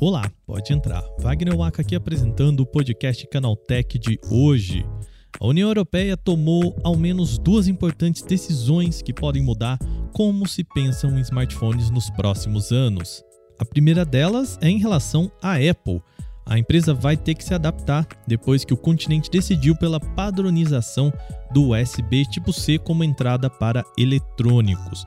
Olá, pode entrar. Wagner Waka aqui apresentando o podcast Canaltech de hoje. A União Europeia tomou ao menos duas importantes decisões que podem mudar como se pensam em smartphones nos próximos anos. A primeira delas é em relação à Apple. A empresa vai ter que se adaptar depois que o continente decidiu pela padronização do USB tipo C como entrada para eletrônicos.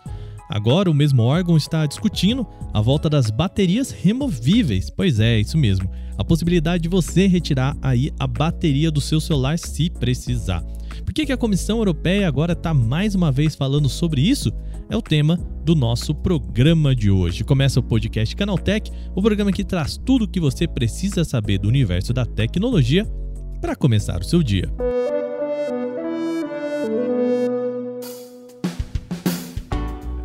Agora, o mesmo órgão está discutindo a volta das baterias removíveis. Pois é, isso mesmo. A possibilidade de você retirar aí a bateria do seu celular se precisar. Por que, que a Comissão Europeia agora está mais uma vez falando sobre isso? É o tema do nosso programa de hoje. Começa o podcast Canaltech, o programa que traz tudo o que você precisa saber do universo da tecnologia para começar o seu dia.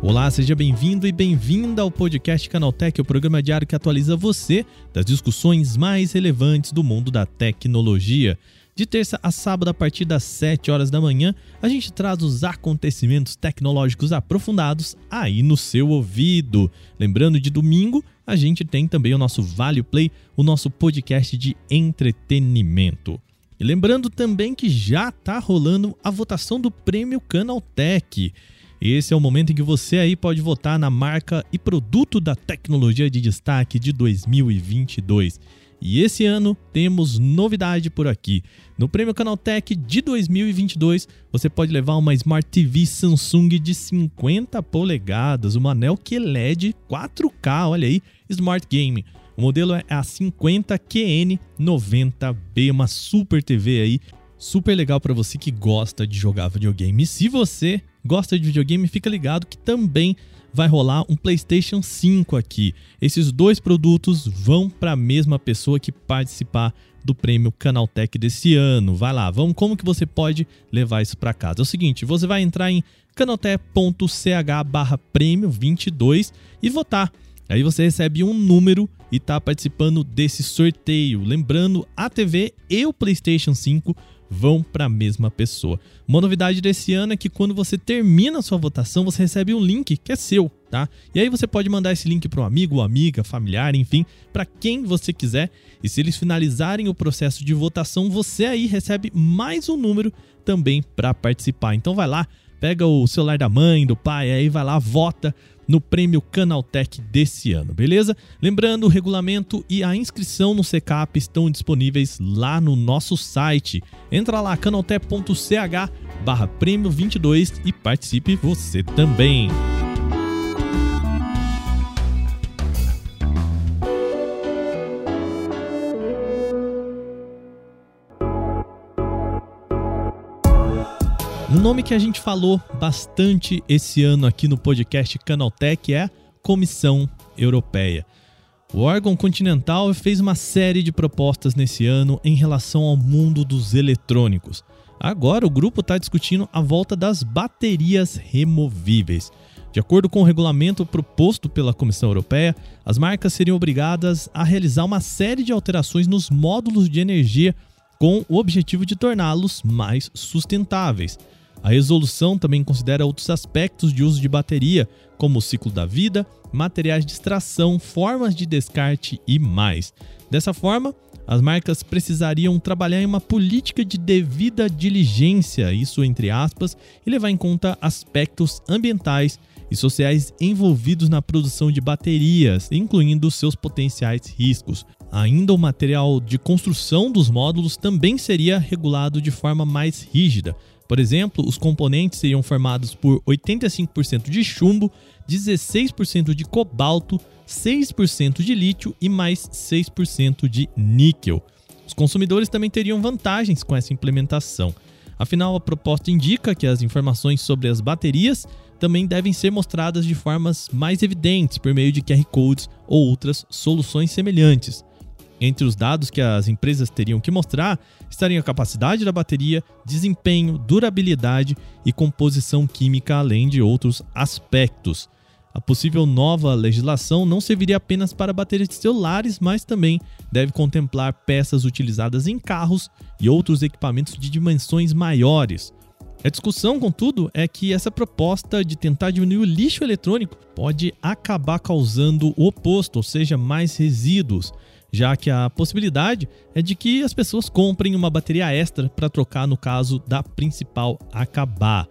Olá, seja bem-vindo e bem-vinda ao podcast Canaltech, o programa diário que atualiza você das discussões mais relevantes do mundo da tecnologia. De terça a sábado, a partir das 7 horas da manhã, a gente traz os acontecimentos tecnológicos aprofundados aí no seu ouvido. Lembrando, de domingo, a gente tem também o nosso Vale Play, o nosso podcast de entretenimento. E lembrando também que já está rolando a votação do Prêmio Canaltech. Esse é o momento em que você aí pode votar na marca e produto da tecnologia de destaque de 2022. E esse ano temos novidade por aqui. No Prêmio Canaltech de 2022, você pode levar uma Smart TV Samsung de 50 polegadas, uma anel QLED 4K, olha aí, Smart Game. O modelo é a 50QN90B, uma super TV aí, super legal para você que gosta de jogar videogame. E se você gosta de videogame, fica ligado que também vai rolar um PlayStation 5 aqui. Esses dois produtos vão para a mesma pessoa que participar do prêmio Canaltech desse ano. Vai lá, vamos como que você pode levar isso para casa. É o seguinte, você vai entrar em canaltech.ch/prêmio 22 e votar. Aí você recebe um número e está participando desse sorteio. Lembrando, a TV e o PlayStation 5 vão para a mesma pessoa. Uma novidade desse ano é que quando você termina a sua votação, você recebe um link que é seu, tá? E aí você pode mandar esse link para um amigo, amiga, familiar, enfim, para quem você quiser. E se eles finalizarem o processo de votação, você aí recebe mais um número também para participar. Então vai lá, pega o celular da mãe, do pai, aí vai lá, vota no prêmio Canaltech desse ano, beleza? Lembrando, o regulamento e a inscrição no CCAP estão disponíveis lá no nosso site. Entra lá, canaltech.ch barra prêmio 22 e participe você também. Um nome que a gente falou bastante esse ano aqui no podcast Canaltech é a Comissão Europeia. O órgão continental fez uma série de propostas nesse ano em relação ao mundo dos eletrônicos. Agora o grupo está discutindo a volta das baterias removíveis. De acordo com o regulamento proposto pela Comissão Europeia, as marcas seriam obrigadas a realizar uma série de alterações nos módulos de energia com o objetivo de torná-los mais sustentáveis. A resolução também considera outros aspectos de uso de bateria, como o ciclo da vida, materiais de extração, formas de descarte e mais. Dessa forma, as marcas precisariam trabalhar em uma política de devida diligência, isso entre aspas, e levar em conta aspectos ambientais e sociais envolvidos na produção de baterias, incluindo seus potenciais riscos. Ainda o material de construção dos módulos também seria regulado de forma mais rígida, por exemplo, os componentes seriam formados por 85% de chumbo, 16% de cobalto, 6% de lítio e mais 6% de níquel. Os consumidores também teriam vantagens com essa implementação. Afinal, a proposta indica que as informações sobre as baterias também devem ser mostradas de formas mais evidentes por meio de QR codes ou outras soluções semelhantes. Entre os dados que as empresas teriam que mostrar estariam a capacidade da bateria, desempenho, durabilidade e composição química, além de outros aspectos. A possível nova legislação não serviria apenas para baterias de celulares, mas também deve contemplar peças utilizadas em carros e outros equipamentos de dimensões maiores. A discussão, contudo, é que essa proposta de tentar diminuir o lixo eletrônico pode acabar causando o oposto, ou seja, mais resíduos, já que a possibilidade é de que as pessoas comprem uma bateria extra para trocar no caso da principal acabar.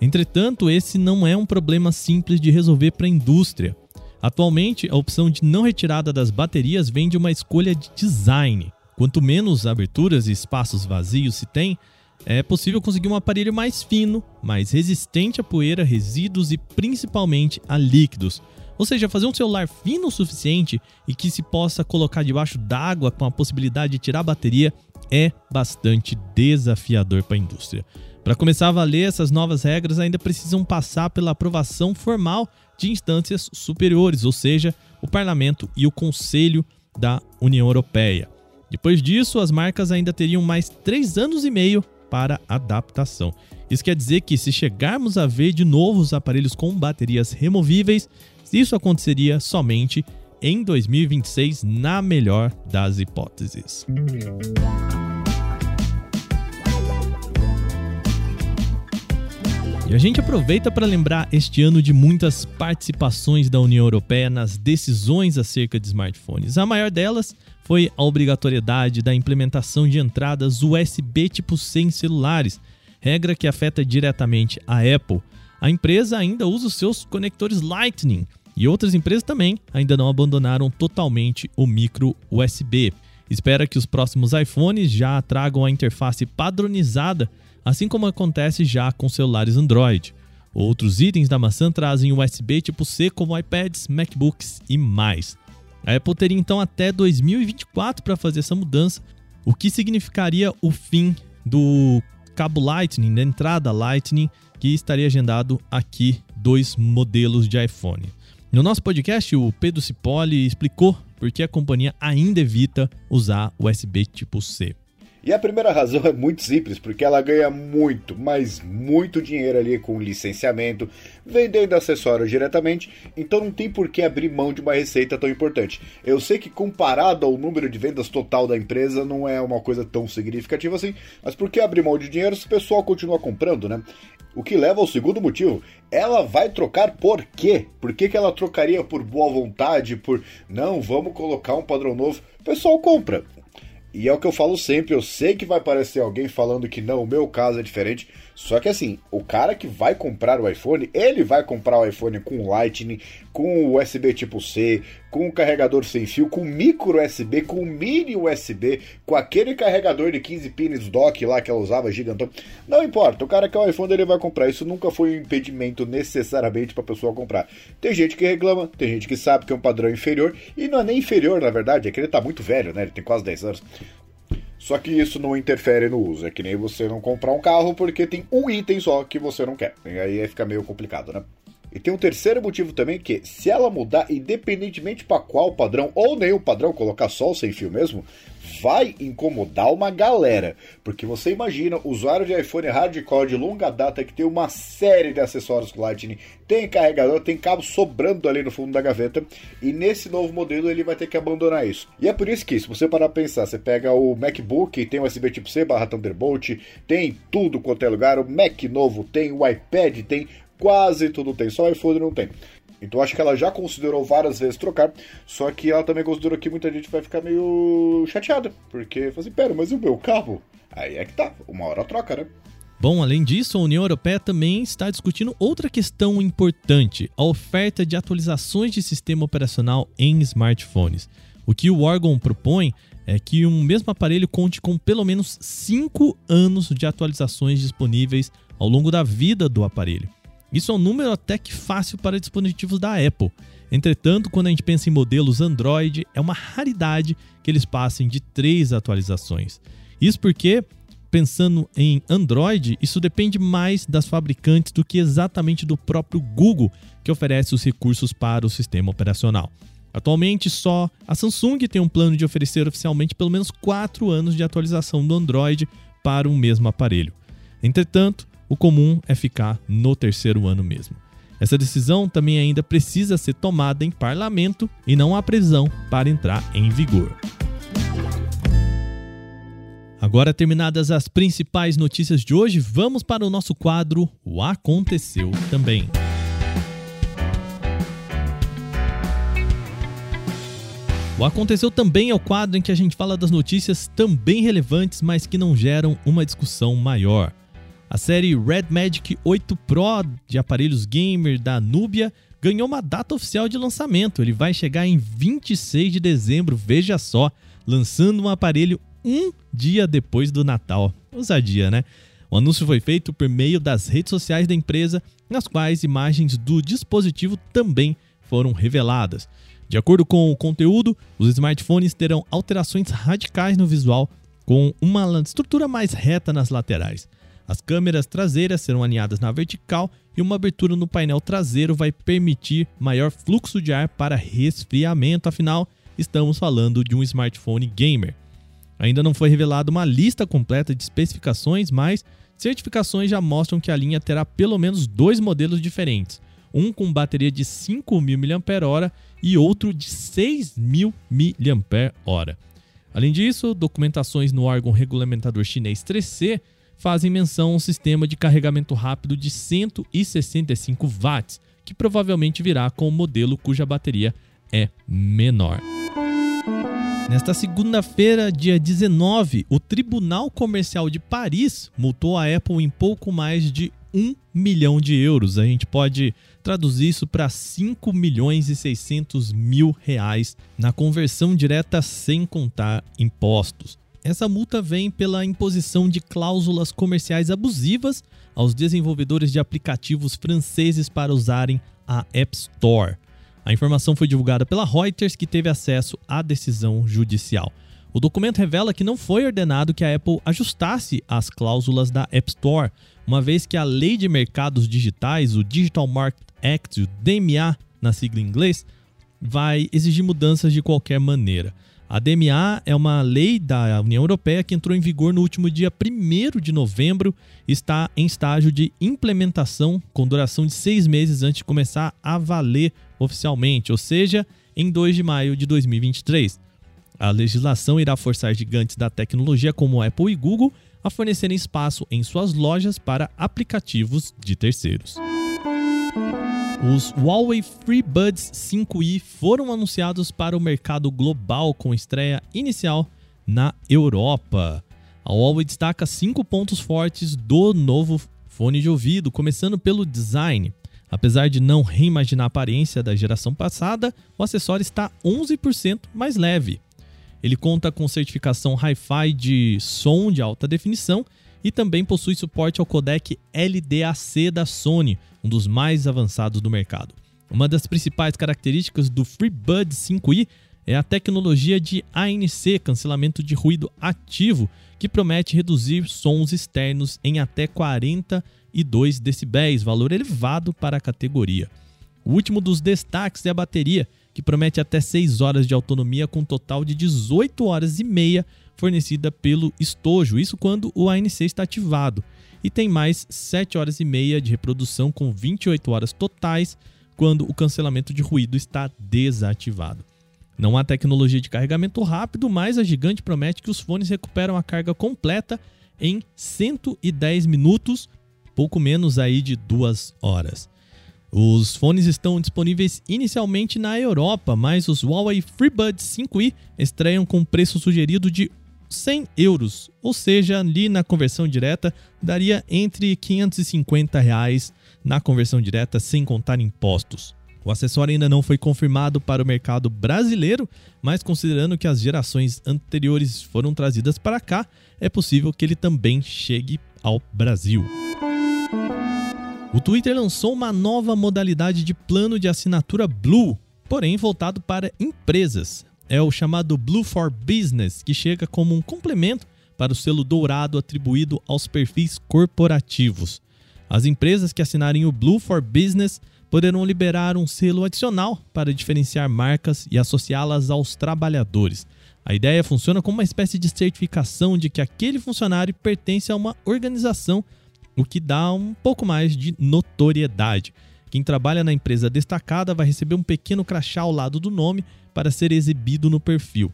Entretanto, esse não é um problema simples de resolver para a indústria. Atualmente, a opção de não retirada das baterias vem de uma escolha de design. Quanto menos aberturas e espaços vazios se tem, é possível conseguir um aparelho mais fino, mais resistente a poeira, resíduos e principalmente a líquidos. Ou seja, fazer um celular fino o suficiente e que se possa colocar debaixo d'água com a possibilidade de tirar a bateria é bastante desafiador para a indústria. Para começar a valer, essas novas regras ainda precisam passar pela aprovação formal de instâncias superiores, ou seja, o Parlamento e o Conselho da União Europeia. Depois disso, as marcas ainda teriam mais três anos e meio para adaptação. Isso quer dizer que se chegarmos a ver de novo os aparelhos com baterias removíveis, isso aconteceria somente em 2026, na melhor das hipóteses. E a gente aproveita para lembrar este ano de muitas participações da União Europeia nas decisões acerca de smartphones. A maior delas foi a obrigatoriedade da implementação de entradas USB tipo C em celulares, regra que afeta diretamente a Apple. A empresa ainda usa os seus conectores Lightning e outras empresas também ainda não abandonaram totalmente o micro USB. Espera que os próximos iPhones já tragam a interface padronizada, assim como acontece já com celulares Android. Outros itens da maçã trazem USB tipo C como iPads, MacBooks e mais. A Apple teria então até 2024 para fazer essa mudança, o que significaria o fim do cabo Lightning, da entrada Lightning, que estaria agendado aqui dois modelos de iPhone. No nosso podcast, o Pedro Cipoli explicou por que a companhia ainda evita usar USB tipo C. E a primeira razão é muito simples, porque ela ganha muito, mas muito dinheiro ali com licenciamento, vendendo acessórios diretamente, então não tem por que abrir mão de uma receita tão importante. Eu sei que comparado ao número de vendas total da empresa não é uma coisa tão significativa assim, mas por que abrir mão de dinheiro se o pessoal continua comprando, né? O que leva ao segundo motivo. Ela vai trocar por quê? Por que, que ela trocaria por boa vontade, por não, vamos colocar um padrão novo? O pessoal compra. E é o que eu falo sempre, eu sei que vai parecer alguém falando que não, o meu caso é diferente. Só que assim, o cara que vai comprar o iPhone, ele vai comprar o iPhone com Lightning, com USB tipo C, com o carregador sem fio, com micro USB, com mini USB, com aquele carregador de 15 pins dock lá que ela usava, gigantão. Não importa, o cara que é o iPhone ele vai comprar. Isso nunca foi um impedimento necessariamente para a pessoa comprar. Tem gente que reclama, tem gente que sabe que é um padrão inferior, e não é nem inferior na verdade, é que ele tá muito velho, né? Ele tem quase 10 anos. Só que isso não interfere no uso. É que nem você não comprar um carro porque tem um item só que você não quer. E aí fica meio complicado, né? E tem um terceiro motivo também que, se ela mudar, independentemente para qual padrão, ou nem o padrão, colocar só o sem fio mesmo, vai incomodar uma galera. Porque você imagina, usuário de iPhone hardcore de longa data que tem uma série de acessórios Lightning, tem carregador, tem cabo sobrando ali no fundo da gaveta, e nesse novo modelo ele vai ter que abandonar isso. E é por isso que, se você parar pra pensar, você pega o MacBook, tem USB tipo C barra Thunderbolt, tem tudo quanto é lugar, o Mac novo tem, o iPad tem, quase tudo tem, só iPhone não tem. Então acho que ela já considerou várias vezes trocar, só que ela também considerou que muita gente vai ficar meio chateada, porque assim, pera, mas e o meu cabo? Aí é que tá, uma hora troca, né? Bom, além disso, a União Europeia também está discutindo outra questão importante: a oferta de atualizações de sistema operacional em smartphones. O que o órgão propõe é que um mesmo aparelho conte com pelo menos 5 anos de atualizações disponíveis ao longo da vida do aparelho. Isso é um número até que fácil para dispositivos da Apple. Entretanto, quando a gente pensa em modelos Android, é uma raridade que eles passem de três atualizações. Isso porque, pensando em Android, isso depende mais das fabricantes do que exatamente do próprio Google, que oferece os recursos para o sistema operacional. Atualmente, só a Samsung tem um plano de oferecer oficialmente pelo menos 4 anos de atualização do Android para o mesmo aparelho. Entretanto, o comum é ficar no terceiro ano mesmo. Essa decisão também ainda precisa ser tomada em parlamento e não há previsão para entrar em vigor. Agora terminadas as principais notícias de hoje, vamos para o nosso quadro O Aconteceu Também. O Aconteceu Também é o quadro em que a gente fala das notícias também relevantes, mas que não geram uma discussão maior. A série Red Magic 8 Pro de aparelhos gamer da Nubia ganhou uma data oficial de lançamento. Ele vai chegar em 26 de dezembro, veja só, lançando um aparelho um dia depois do Natal. Ousadia, né? O anúncio foi feito por meio das redes sociais da empresa, nas quais imagens do dispositivo também foram reveladas. De acordo com o conteúdo, os smartphones terão alterações radicais no visual, com uma estrutura mais reta nas laterais. As câmeras traseiras serão alinhadas na vertical e uma abertura no painel traseiro vai permitir maior fluxo de ar para resfriamento, afinal, estamos falando de um smartphone gamer. Ainda não foi revelada uma lista completa de especificações, mas certificações já mostram que a linha terá pelo menos dois modelos diferentes um com bateria de 5.000 mAh e outro de 6.000 mAh. Além disso, documentações no órgão regulamentador chinês 3C fazem menção a um sistema de carregamento rápido de 165 watts, que provavelmente virá com o um modelo cuja bateria é menor. Nesta segunda-feira, dia 19, o Tribunal Comercial de Paris multou a Apple em pouco mais de 1 milhão de euros. A gente pode traduzir isso para 5 milhões e 600 mil reais na conversão direta sem contar impostos. Essa multa vem pela imposição de cláusulas comerciais abusivas aos desenvolvedores de aplicativos franceses para usarem a App Store. A informação foi divulgada pela Reuters, que teve acesso à decisão judicial. O documento revela que não foi ordenado que a Apple ajustasse as cláusulas da App Store, uma vez que a Lei de Mercados Digitais, o Digital Market Act, o DMA na sigla em inglês, vai exigir mudanças de qualquer maneira. A DMA é uma lei da União Europeia que entrou em vigor no último dia 1 de novembro e está em estágio de implementação com duração de seis meses antes de começar a valer oficialmente, ou seja, em 2 de maio de 2023. A legislação irá forçar gigantes da tecnologia como Apple e Google a fornecerem espaço em suas lojas para aplicativos de terceiros. Os Huawei FreeBuds 5i foram anunciados para o mercado global com estreia inicial na Europa. A Huawei destaca cinco pontos fortes do novo fone de ouvido, começando pelo design. Apesar de não reimaginar a aparência da geração passada, o acessório está 11% mais leve. Ele conta com certificação Hi-Fi de som de alta definição e também possui suporte ao codec LDAC da Sony, um dos mais avançados do mercado. Uma das principais características do FreeBuds 5i é a tecnologia de ANC, cancelamento de ruído ativo, que promete reduzir sons externos em até 42 decibéis, valor elevado para a categoria. O último dos destaques é a bateria, que promete até 6 horas de autonomia com um total de 18 horas e meia fornecida pelo estojo, isso quando o ANC está ativado, e tem mais 7 horas e meia de reprodução com 28 horas totais quando o cancelamento de ruído está desativado. Não há tecnologia de carregamento rápido, mas a gigante promete que os fones recuperam a carga completa em 110 minutos, pouco menos aí de 2 horas. Os fones estão disponíveis inicialmente na Europa, mas os Huawei FreeBuds 5i estreiam com preço sugerido de 100 euros, ou seja, ali na conversão direta daria entre 550 reais na conversão direta sem contar impostos. O acessório ainda não foi confirmado para o mercado brasileiro, mas considerando que as gerações anteriores foram trazidas para cá, é possível que ele também chegue ao Brasil. O Twitter lançou uma nova modalidade de plano de assinatura Blue, porém voltado para empresas. É o chamado Blue for Business, que chega como um complemento para o selo dourado atribuído aos perfis corporativos. As empresas que assinarem o Blue for Business poderão liberar um selo adicional para diferenciar marcas e associá-las aos trabalhadores. A ideia funciona como uma espécie de certificação de que aquele funcionário pertence a uma organização o que dá um pouco mais de notoriedade. Quem trabalha na empresa destacada vai receber um pequeno crachá ao lado do nome para ser exibido no perfil.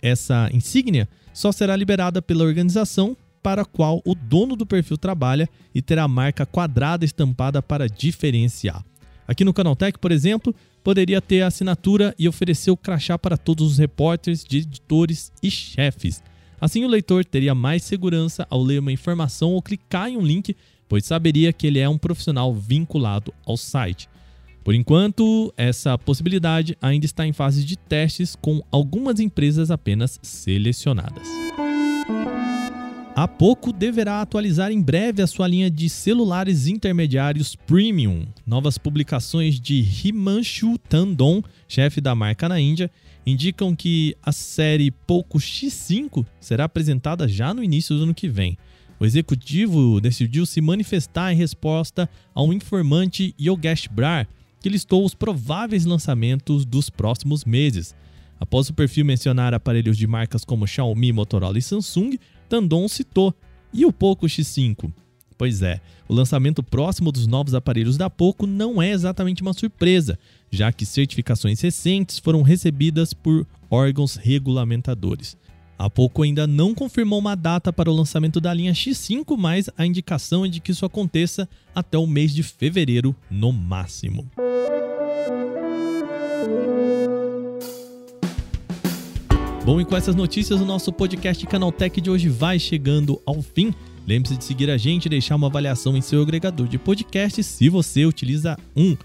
essa insígnia só será liberada pela organização para a qual o dono do perfil trabalha e terá a marca quadrada estampada para diferenciar. Aqui no Canaltech, por exemplo, poderia ter a assinatura e oferecer o crachá para todos os repórteres, editores e chefes. Assim, o leitor teria mais segurança ao ler uma informação ou clicar em um link, pois saberia que ele é um profissional vinculado ao site. Por enquanto, essa possibilidade ainda está em fase de testes com algumas empresas apenas selecionadas. A Poco deverá atualizar em breve a sua linha de celulares intermediários premium. Novas publicações de Himanshu Tandon, chefe da marca na Índia, indicam que a série Poco X5 será apresentada já no início do ano que vem. O executivo decidiu se manifestar em resposta a um informante Yogesh Brar, que listou os prováveis lançamentos dos próximos meses. Após o perfil mencionar aparelhos de marcas como Xiaomi, Motorola e Samsung, Tandon citou. E o Poco X5? Pois é, o lançamento próximo dos novos aparelhos da Poco não é exatamente uma surpresa, já que certificações recentes foram recebidas por órgãos regulamentadores. A Poco ainda não confirmou uma data para o lançamento da linha X5, mas a indicação é de que isso aconteça até o mês de fevereiro no máximo. Bom, e com essas notícias, o nosso podcast Canaltech de hoje vai chegando ao fim. Lembre-se de seguir a gente e deixar uma avaliação em seu agregador de podcast se você utiliza um.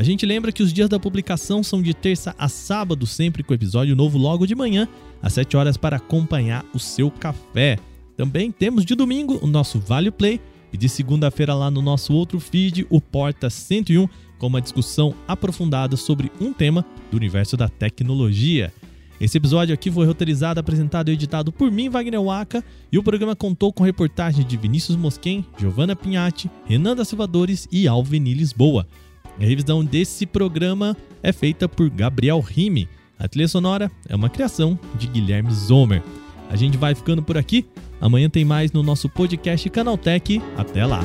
A gente lembra que os dias da publicação são de terça a sábado, sempre com episódio novo logo de manhã, às 7 horas, para acompanhar o seu café. Também temos de domingo o nosso Vale Play e de segunda-feira lá no nosso outro feed, o Porta 101, com uma discussão aprofundada sobre um tema do universo da tecnologia. Esse episódio aqui foi roteirizado, apresentado e editado por mim, Wagner Waka, e o programa contou com reportagens de Vinícius Mosquen, Giovanna Pinhatti, Renan da Silvadores e Alveni Lisboa. A revisão desse programa é feita por Gabriel Rime. A trilha sonora é uma criação de Guilherme Zomer. A gente vai ficando por aqui. Amanhã tem mais no nosso podcast Canaltech. Até lá!